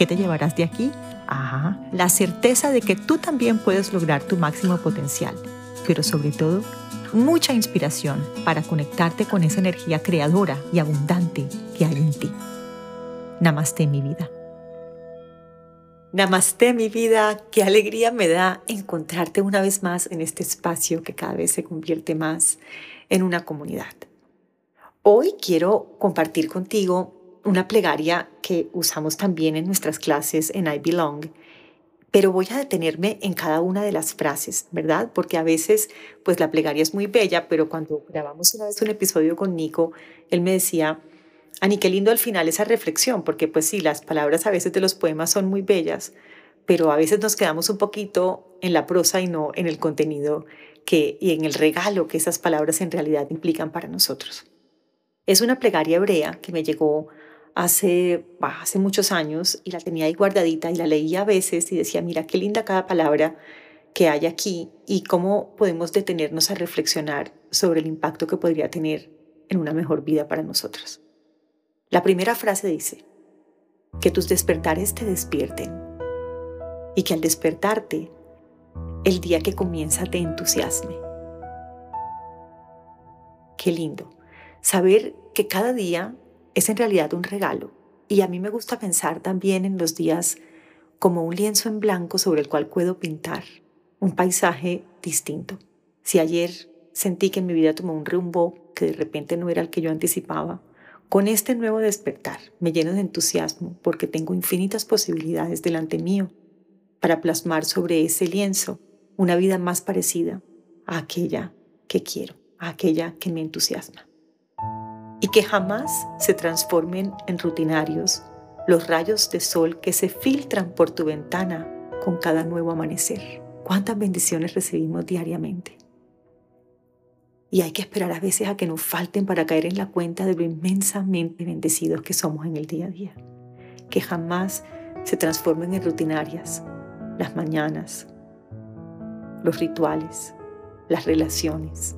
¿Qué te llevarás de aquí? Ajá, la certeza de que tú también puedes lograr tu máximo potencial, pero sobre todo, mucha inspiración para conectarte con esa energía creadora y abundante que hay en ti. Namaste mi vida. Namaste mi vida, qué alegría me da encontrarte una vez más en este espacio que cada vez se convierte más en una comunidad. Hoy quiero compartir contigo una plegaria que usamos también en nuestras clases en I Belong, pero voy a detenerme en cada una de las frases, ¿verdad? Porque a veces, pues la plegaria es muy bella, pero cuando grabamos una vez un episodio con Nico, él me decía, Ani, qué lindo al final esa reflexión, porque pues sí, las palabras a veces de los poemas son muy bellas, pero a veces nos quedamos un poquito en la prosa y no en el contenido que, y en el regalo que esas palabras en realidad implican para nosotros. Es una plegaria hebrea que me llegó hace, hace muchos años y la tenía ahí guardadita y la leía a veces y decía, mira qué linda cada palabra que hay aquí y cómo podemos detenernos a reflexionar sobre el impacto que podría tener en una mejor vida para nosotros. La primera frase dice, que tus despertares te despierten y que al despertarte, el día que comienza te entusiasme. Qué lindo saber que cada día es en realidad un regalo. Y a mí me gusta pensar también en los días como un lienzo en blanco sobre el cual puedo pintar un paisaje distinto. Si ayer sentí que mi vida tomó un rumbo que de repente no era el que yo anticipaba, con este nuevo despertar me lleno de entusiasmo porque tengo infinitas posibilidades delante mío para plasmar sobre ese lienzo una vida más parecida a aquella que quiero, a aquella que me entusiasma y que jamás se transformen en rutinarios los rayos de sol que se filtran por tu ventana con cada nuevo amanecer. ¿Cuántas bendiciones recibimos diariamente? Y hay que esperar a veces a que nos falten para caer en la cuenta de lo inmensamente bendecidos que somos en el día a día. Que jamás se transformen en rutinarias las mañanas, los rituales, las relaciones,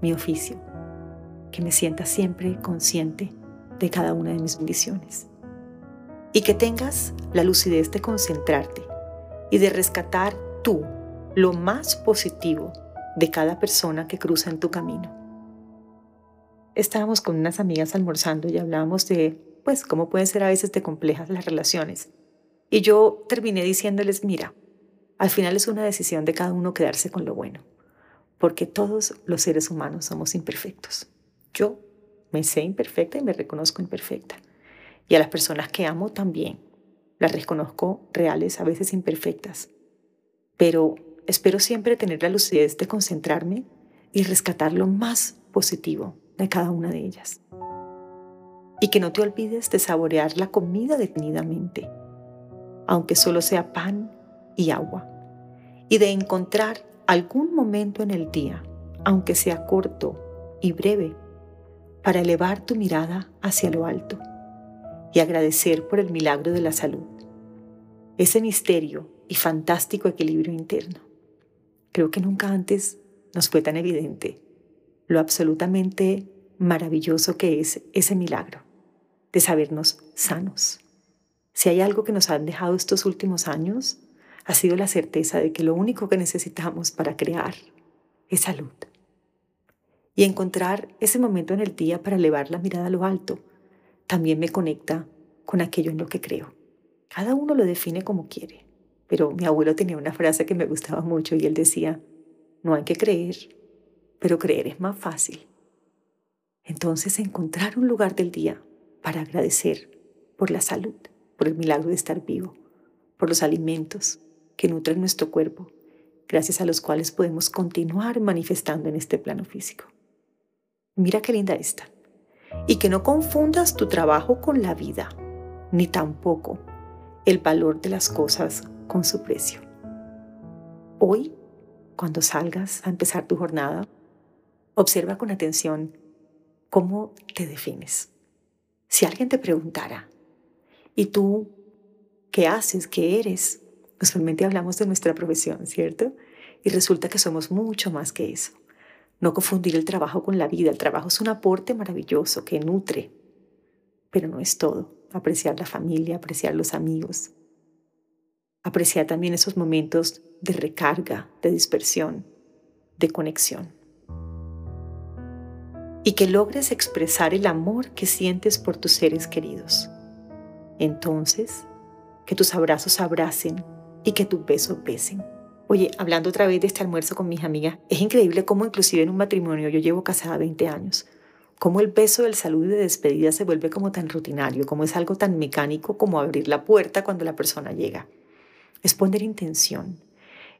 mi oficio que me sienta siempre consciente de cada una de mis bendiciones. Y que tengas la lucidez de concentrarte y de rescatar tú lo más positivo de cada persona que cruza en tu camino. Estábamos con unas amigas almorzando y hablábamos de, pues, cómo pueden ser a veces de complejas las relaciones. Y yo terminé diciéndoles, mira, al final es una decisión de cada uno quedarse con lo bueno, porque todos los seres humanos somos imperfectos. Yo me sé imperfecta y me reconozco imperfecta. Y a las personas que amo también. Las reconozco reales, a veces imperfectas. Pero espero siempre tener la lucidez de concentrarme y rescatar lo más positivo de cada una de ellas. Y que no te olvides de saborear la comida detenidamente, aunque solo sea pan y agua. Y de encontrar algún momento en el día, aunque sea corto y breve, para elevar tu mirada hacia lo alto y agradecer por el milagro de la salud, ese misterio y fantástico equilibrio interno. Creo que nunca antes nos fue tan evidente lo absolutamente maravilloso que es ese milagro de sabernos sanos. Si hay algo que nos han dejado estos últimos años, ha sido la certeza de que lo único que necesitamos para crear es salud y encontrar ese momento en el día para elevar la mirada a lo alto también me conecta con aquello en lo que creo. Cada uno lo define como quiere, pero mi abuelo tenía una frase que me gustaba mucho y él decía, no hay que creer, pero creer es más fácil. Entonces encontrar un lugar del día para agradecer por la salud, por el milagro de estar vivo, por los alimentos que nutren nuestro cuerpo, gracias a los cuales podemos continuar manifestando en este plano físico. Mira qué linda esta. Y que no confundas tu trabajo con la vida, ni tampoco el valor de las cosas con su precio. Hoy, cuando salgas a empezar tu jornada, observa con atención cómo te defines. Si alguien te preguntara, ¿y tú qué haces? ¿Qué eres? Usualmente hablamos de nuestra profesión, ¿cierto? Y resulta que somos mucho más que eso. No confundir el trabajo con la vida. El trabajo es un aporte maravilloso que nutre, pero no es todo. Apreciar la familia, apreciar los amigos, apreciar también esos momentos de recarga, de dispersión, de conexión. Y que logres expresar el amor que sientes por tus seres queridos. Entonces, que tus abrazos abracen y que tus besos besen. Oye, hablando otra vez de este almuerzo con mis amigas, es increíble cómo inclusive en un matrimonio, yo llevo casada 20 años, cómo el beso del salud y de despedida se vuelve como tan rutinario, como es algo tan mecánico como abrir la puerta cuando la persona llega. Es poner intención,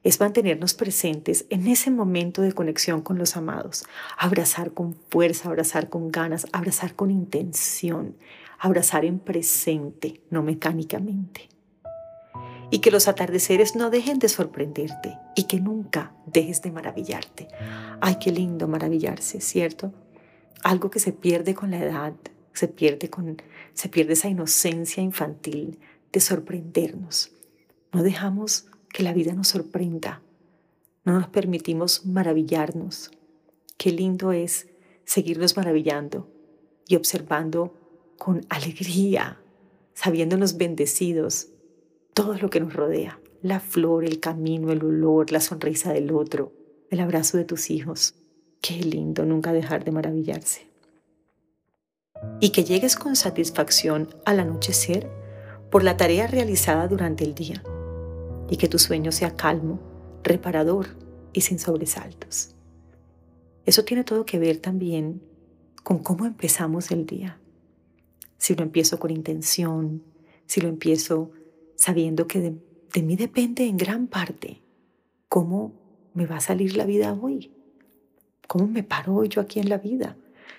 es mantenernos presentes en ese momento de conexión con los amados, abrazar con fuerza, abrazar con ganas, abrazar con intención, abrazar en presente, no mecánicamente y que los atardeceres no dejen de sorprenderte y que nunca dejes de maravillarte. Ay, qué lindo maravillarse, ¿cierto? Algo que se pierde con la edad, se pierde, con, se pierde esa inocencia infantil de sorprendernos. No dejamos que la vida nos sorprenda, no nos permitimos maravillarnos. Qué lindo es seguirnos maravillando y observando con alegría, sabiéndonos bendecidos todo lo que nos rodea, la flor, el camino, el olor, la sonrisa del otro, el abrazo de tus hijos. Qué lindo nunca dejar de maravillarse. Y que llegues con satisfacción al anochecer por la tarea realizada durante el día y que tu sueño sea calmo, reparador y sin sobresaltos. Eso tiene todo que ver también con cómo empezamos el día. Si lo empiezo con intención, si lo empiezo sabiendo que de, mí depende en gran parte cómo me va a salir la vida hoy, cómo me paro hoy yo aquí en la vida.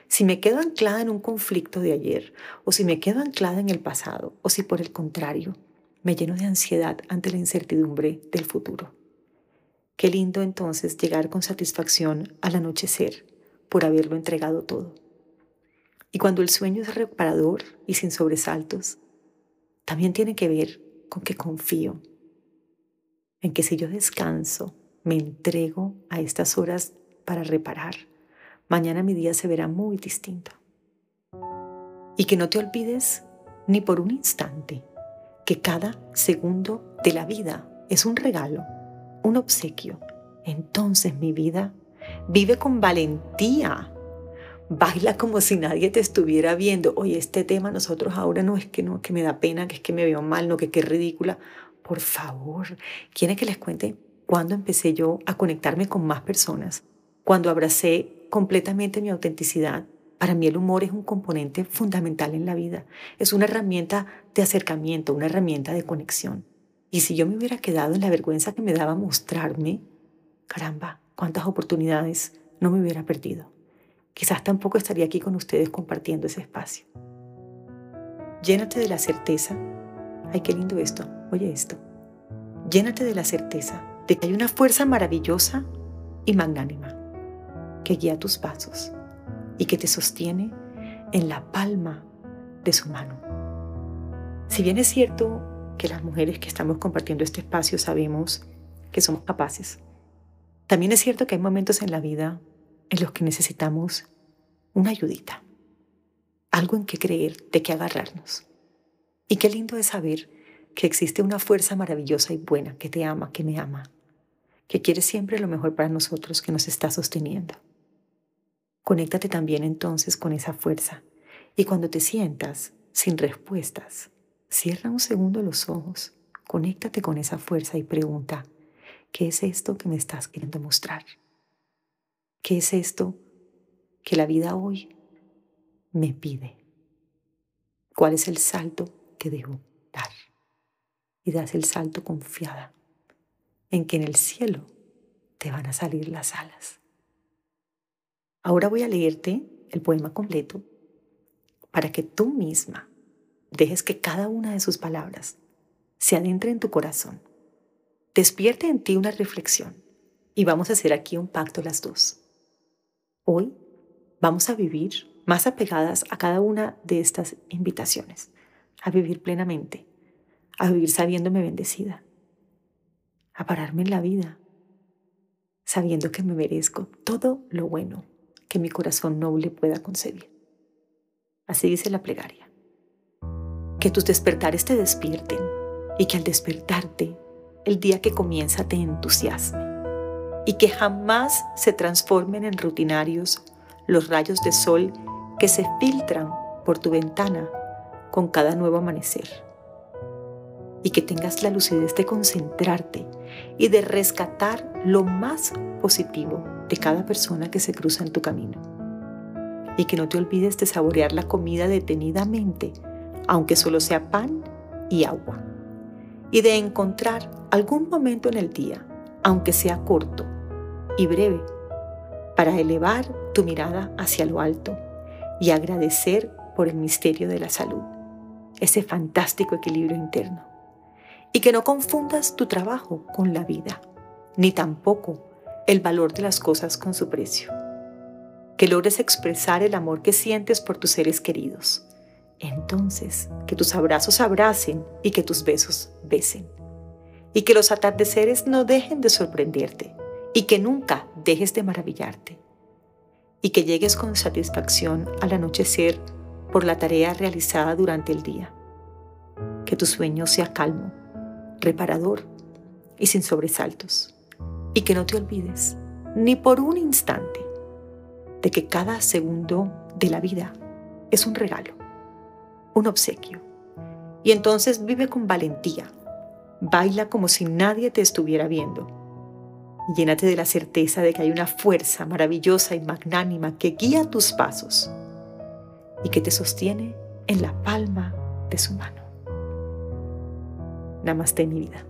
Si me quedo anclada en un conflicto de ayer, o si me quedo anclada en el pasado, o si por el contrario me lleno de ansiedad ante la incertidumbre del futuro. Qué lindo entonces llegar con satisfacción al anochecer por haberlo entregado todo. Y cuando el sueño es reparador y sin sobresaltos, también tiene que ver con que confío en que si yo descanso, me entrego a estas horas para reparar, mañana mi día se verá muy distinto. Y que no te olvides ni por un instante que cada segundo de la vida es un regalo, un obsequio. Entonces mi vida vive con valentía baila como si nadie te estuviera viendo. Oye, este tema nosotros ahora no es que no, que me da pena, que es que me veo mal, no, que qué ridícula. Por favor, ¿quieren que les cuente cuándo empecé yo a conectarme con más personas? Cuando abracé completamente mi autenticidad. Para mí el humor es un componente fundamental en la vida. Es una herramienta de acercamiento, una herramienta de conexión. Y si yo me hubiera quedado en la vergüenza que me daba mostrarme, caramba, cuántas oportunidades no me hubiera perdido quizás tampoco estaría aquí con ustedes compartiendo ese espacio. Llénate de la certeza, ay, qué lindo esto, oye esto, llénate de la certeza de que hay una fuerza maravillosa y magnánima que guía tus pasos y que te sostiene en la palma de su mano. Si bien es cierto que las mujeres que estamos compartiendo este espacio sabemos que somos capaces, también es cierto que hay momentos en la vida en los que necesitamos una ayudita, algo en que creer, de que agarrarnos. Y qué lindo es saber que existe una fuerza maravillosa y buena que te ama, que me ama, que quiere siempre lo mejor para nosotros, que nos está sosteniendo. Conéctate también entonces con esa fuerza y cuando te sientas sin respuestas, cierra un segundo los ojos, conéctate con esa fuerza y pregunta, ¿qué es esto que me estás queriendo mostrar? ¿Qué es esto que la vida hoy me pide? ¿Cuál es el salto que debo dar? Y das el salto confiada en que en el cielo te van a salir las alas. Ahora voy a leerte el poema completo para que tú misma dejes que cada una de sus palabras se adentre en tu corazón, despierte en ti una reflexión y vamos a hacer aquí un pacto las dos. Hoy vamos a vivir más apegadas a cada una de estas invitaciones, a vivir plenamente, a vivir sabiéndome bendecida, a pararme en la vida, sabiendo que me merezco todo lo bueno que mi corazón noble pueda concebir. Así dice la plegaria. Que tus despertares te despierten y que al despertarte, el día que comienza te entusiasme y que jamás se transformen en rutinarios los rayos de sol que se filtran por tu ventana con cada nuevo amanecer. Y que tengas la lucidez de concentrarte y de rescatar lo más positivo de cada persona que se cruza en tu camino. Y que no te olvides de saborear la comida detenidamente, aunque solo sea pan y agua. Y de encontrar algún momento en el día, aunque sea corto, y breve para elevar tu mirada hacia lo alto y agradecer por el misterio de la salud, ese fantástico equilibrio interno. Y que no confundas tu trabajo con la vida, ni tampoco el valor de las cosas con su precio. Que logres expresar el amor que sientes por tus seres queridos. Entonces, que tus abrazos abracen y que tus besos besen. Y que los atardeceres no dejen de sorprenderte y que nunca dejes de maravillarte y que llegues con satisfacción al anochecer por la tarea realizada durante el día. Que tu sueño sea calmo, reparador y sin sobresaltos. Y que no te olvides, ni por un instante, de que cada segundo de la vida es un regalo, un obsequio. Y entonces vive con valentía, baila como si nadie te estuviera viendo Llénate de la certeza de que hay una fuerza maravillosa y magnánima que guía tus pasos y que te sostiene en la palma de su mano. Namaste mi vida.